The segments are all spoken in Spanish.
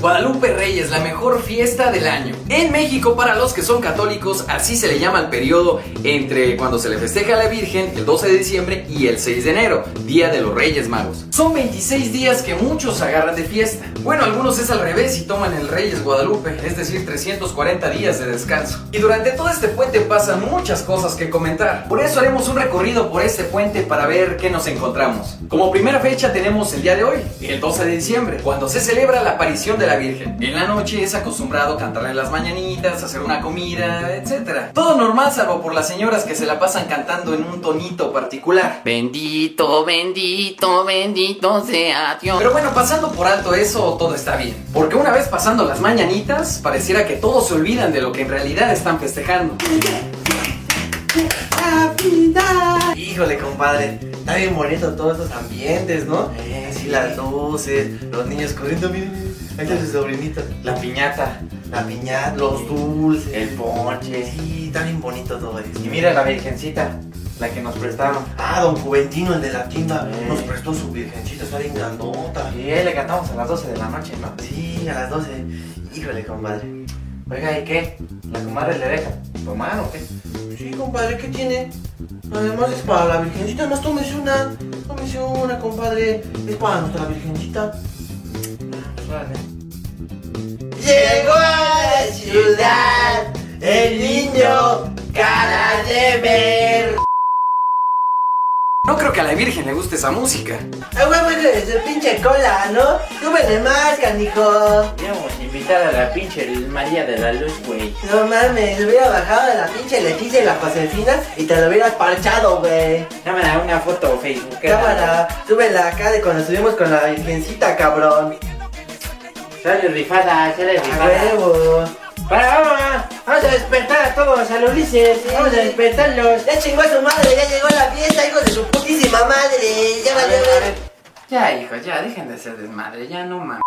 Guadalupe Reyes, la mejor fiesta del año. En México, para los que son católicos, así se le llama el periodo entre cuando se le festeja a la Virgen, el 12 de diciembre, y el 6 de enero, Día de los Reyes Magos. Son 26 días que muchos agarran de fiesta. Bueno, algunos es al revés y toman el Reyes Guadalupe, es decir, 340 días de descanso. Y durante todo este puente pasan muchas cosas que comentar. Por eso haremos un recorrido por este puente para ver qué nos encontramos. Como primera fecha tenemos el día de hoy, el 12 de diciembre, cuando se celebra la aparición de la Virgen. En la noche es acostumbrado cantarle las mañanitas, hacer una comida, etc. Todo normal salvo por las señoras que se la pasan cantando en un tonito particular. Bendito, bendito, bendito sea Dios. Pero bueno, pasando por alto eso, todo está bien. Porque una vez pasando las mañanitas, pareciera que todos se olvidan de lo que en realidad están festejando. Híjole, compadre, está bien bonito todos estos ambientes, ¿no? Así las luces, los niños corriendo, miren, ahí está su sobrinito. La piñata. La piñata, los dulces, El ponche. Sí, está bien bonito todo eso. Y mira la virgencita, la que nos prestaron. Ah, don Juventino, el de la tienda, nos prestó su virgencita, está bien grandota. Y ahí le cantamos a las 12 de la noche, ¿no? Sí, a las 12. Híjole, compadre. Oiga, ¿y qué? ¿La comadre le deja tomar o qué? Sí, compadre, ¿qué tiene? Además es para la virgencita, más tómese una. Tómese una, compadre. Es para nuestra virgencita. Llegó a la ciudad el niño cara de ver. No creo que a la Virgen le guste esa música. A huevo de su pinche cola, ¿no? Súbele más, canijo. Vamos a invitar a la pinche María de la Luz, güey. No mames, hubiera bajado de la pinche Leticia y la Josefina y te lo hubieras parchado, güey. Cámara, una foto Facebook. Cámara, súbela acá de cuando estuvimos con la virgencita, cabrón. Sale rifada, sale rifada. Para, vamos, vamos a despertar a todos, a los Ulises. Vamos a despertarlos. Ya chingó a su madre, ya llegó la fiesta, hijo de su putísima madre. Ya valió ver. Ya, hijo, ya, dejen de ser desmadre, ya no mames.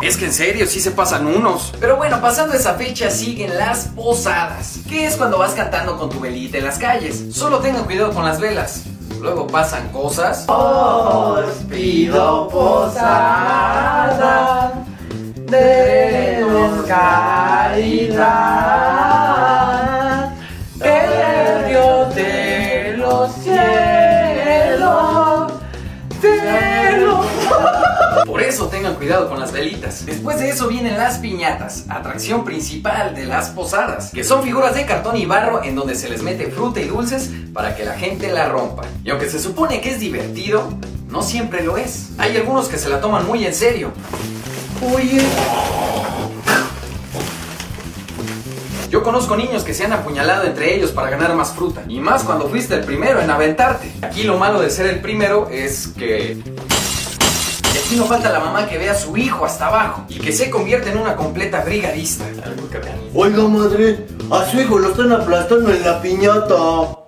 Es que en serio, sí se pasan unos. Pero bueno, pasando esa fecha siguen las posadas. Que es cuando vas cantando con tu velita en las calles. Solo tengan cuidado con las velas. Luego pasan cosas. Os pido posada, denos caridad, eso tengan cuidado con las velitas. Después de eso vienen las piñatas, atracción principal de las posadas, que son figuras de cartón y barro en donde se les mete fruta y dulces para que la gente la rompa. Y aunque se supone que es divertido, no siempre lo es. Hay algunos que se la toman muy en serio. Oye, Yo conozco niños que se han apuñalado entre ellos para ganar más fruta. Y más cuando fuiste el primero en aventarte. Aquí lo malo de ser el primero es que... Aquí no falta la mamá que ve a su hijo hasta abajo y que se convierte en una completa brigadista. oiga madre, a su hijo lo están aplastando en la piñata.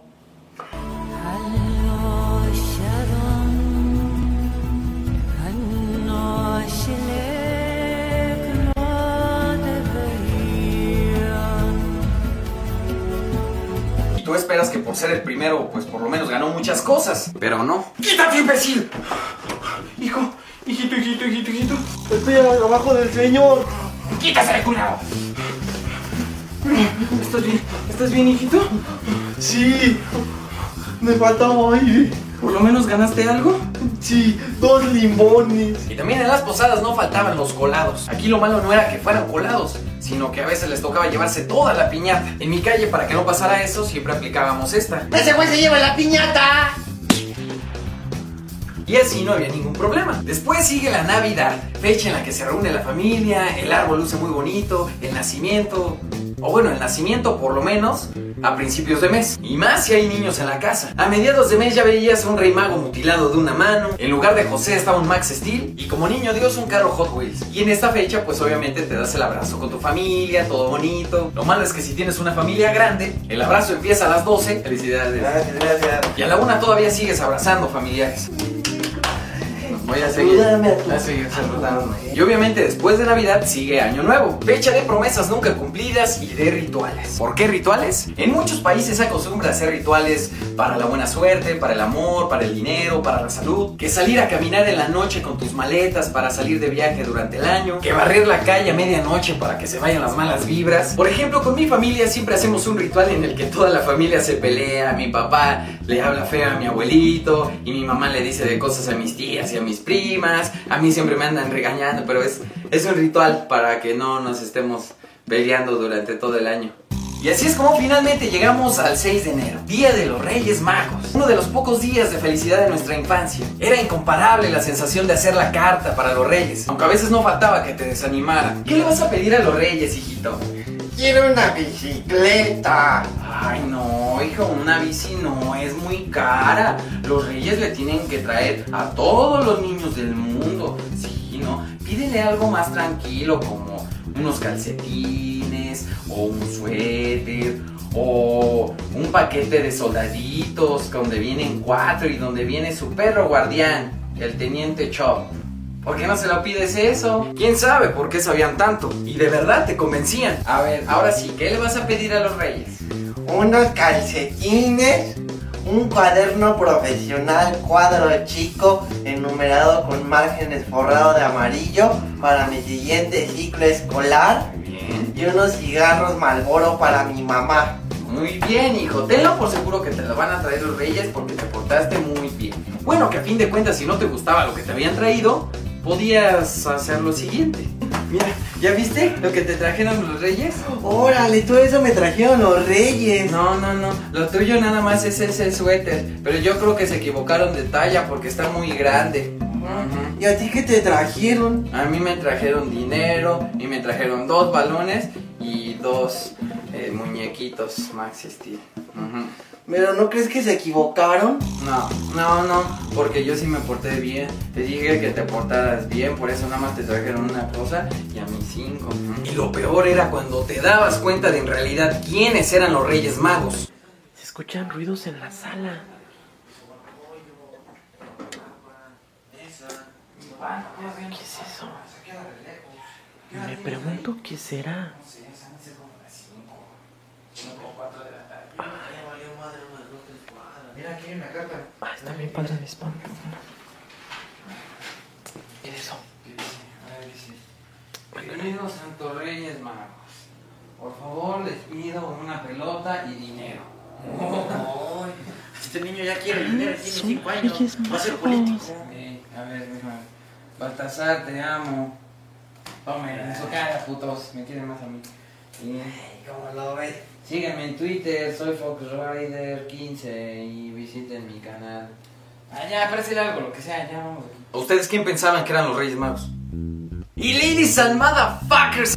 Y tú esperas que por ser el primero, pues por lo menos ganó muchas cosas. Pero no. ¡Quítate, imbécil! Hijito. Estoy abajo del señor. ¡Quítase de cuidado! ¿Estás bien? ¿Estás bien, hijito? Sí, me faltaba aire. ¿Por lo menos ganaste algo? Sí, dos limones. Y también en las posadas no faltaban los colados. Aquí lo malo no era que fueran colados, sino que a veces les tocaba llevarse toda la piñata. En mi calle, para que no pasara eso, siempre aplicábamos esta. ¡Ese güey se lleva la piñata! Y así no había ningún problema. Después sigue la Navidad, fecha en la que se reúne la familia, el árbol luce muy bonito, el nacimiento, o bueno, el nacimiento por lo menos, a principios de mes. Y más si hay niños en la casa. A mediados de mes ya veías a un rey mago mutilado de una mano. En lugar de José estaba un Max Steel. Y como niño Dios un carro Hot Wheels. Y en esta fecha pues obviamente te das el abrazo con tu familia, todo bonito. Lo malo es que si tienes una familia grande, el abrazo empieza a las 12. Felicidades. Gracias, gracias. Y a la una todavía sigues abrazando familiares. Voy a seguir, a tu- a seguir saludando. Y obviamente después de Navidad sigue Año Nuevo, fecha de promesas nunca cumplidas y de rituales. ¿Por qué rituales? En muchos países se acostumbra hacer rituales para la buena suerte, para el amor, para el dinero, para la salud. Que salir a caminar en la noche con tus maletas para salir de viaje durante el año. Que barrer la calle a medianoche para que se vayan las malas vibras. Por ejemplo, con mi familia siempre hacemos un ritual en el que toda la familia se pelea. Mi papá le habla feo a mi abuelito y mi mamá le dice de cosas a mis tías y a mis primas. A mí siempre me andan regañando, pero es, es un ritual para que no nos estemos peleando durante todo el año. Y así es como finalmente llegamos al 6 de enero, Día de los Reyes Magos, uno de los pocos días de felicidad de nuestra infancia. Era incomparable la sensación de hacer la carta para los Reyes, aunque a veces no faltaba que te desanimaran. ¿Qué le vas a pedir a los Reyes, hijito? Quiero una bicicleta. Ay, no, hijo, una bici no es muy cara. Los reyes le tienen que traer a todos los niños del mundo. Sí, ¿no? Pídele algo más tranquilo como unos calcetines o un suéter o un paquete de soldaditos donde vienen cuatro y donde viene su perro guardián, el teniente Chop. ¿Por qué no se lo pides eso? ¿Quién sabe por qué sabían tanto? Y de verdad te convencían. A ver, ahora sí, ¿qué le vas a pedir a los reyes? Unos calcetines. Un cuaderno profesional cuadro chico enumerado con márgenes forrado de amarillo para mi siguiente ciclo escolar. Bien. Y unos cigarros Malboro para mi mamá. Muy bien, hijo. Tenlo por seguro que te lo van a traer los reyes porque te portaste muy bien. Bueno, que a fin de cuentas, si no te gustaba lo que te habían traído, podías hacer lo siguiente. Mira, ¿ya viste lo que te trajeron los reyes? Órale, todo eso me trajeron los reyes. No, no, no. Lo tuyo nada más es ese suéter. Pero yo creo que se equivocaron de talla porque está muy grande. ¿Y a ti qué te trajeron? A mí me trajeron dinero y me trajeron dos balones y dos eh, muñequitos Maxi Steel. ¿Pero no crees que se equivocaron? No, no, no, porque yo sí me porté bien. Te dije que te portaras bien, por eso nada más te trajeron una cosa y a mí cinco. Y lo peor era cuando te dabas cuenta de en realidad quiénes eran los Reyes Magos. Se escuchan ruidos en la sala. ¿Qué es eso? Me pregunto qué será. Aquí hay una carta. Ah, está bien padre mi spam. ¿Qué es eso? Queridos Santos Reyes Magos, por favor les pido una pelota y dinero. Este niño ya quiere dinero, tiene Son 5 años. Va a ser político. Sí, a ver, déjame. Baltasar, te amo. Tome, en su cara, putos. Me quieren más a mí. Y ¿Cómo lo ves? Síganme en Twitter, soy FoxRider15 y visiten mi canal. Ah, ya, parece algo, lo que sea, ya vamos. ¿Ustedes quién pensaban que eran los Reyes Magos? Y ladies and motherfuckers.